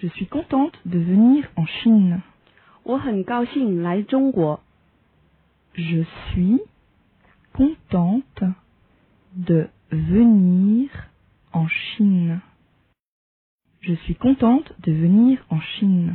Je suis contente de venir en Chine. suis contente de venir en Chine. Je suis contente de venir en Chine.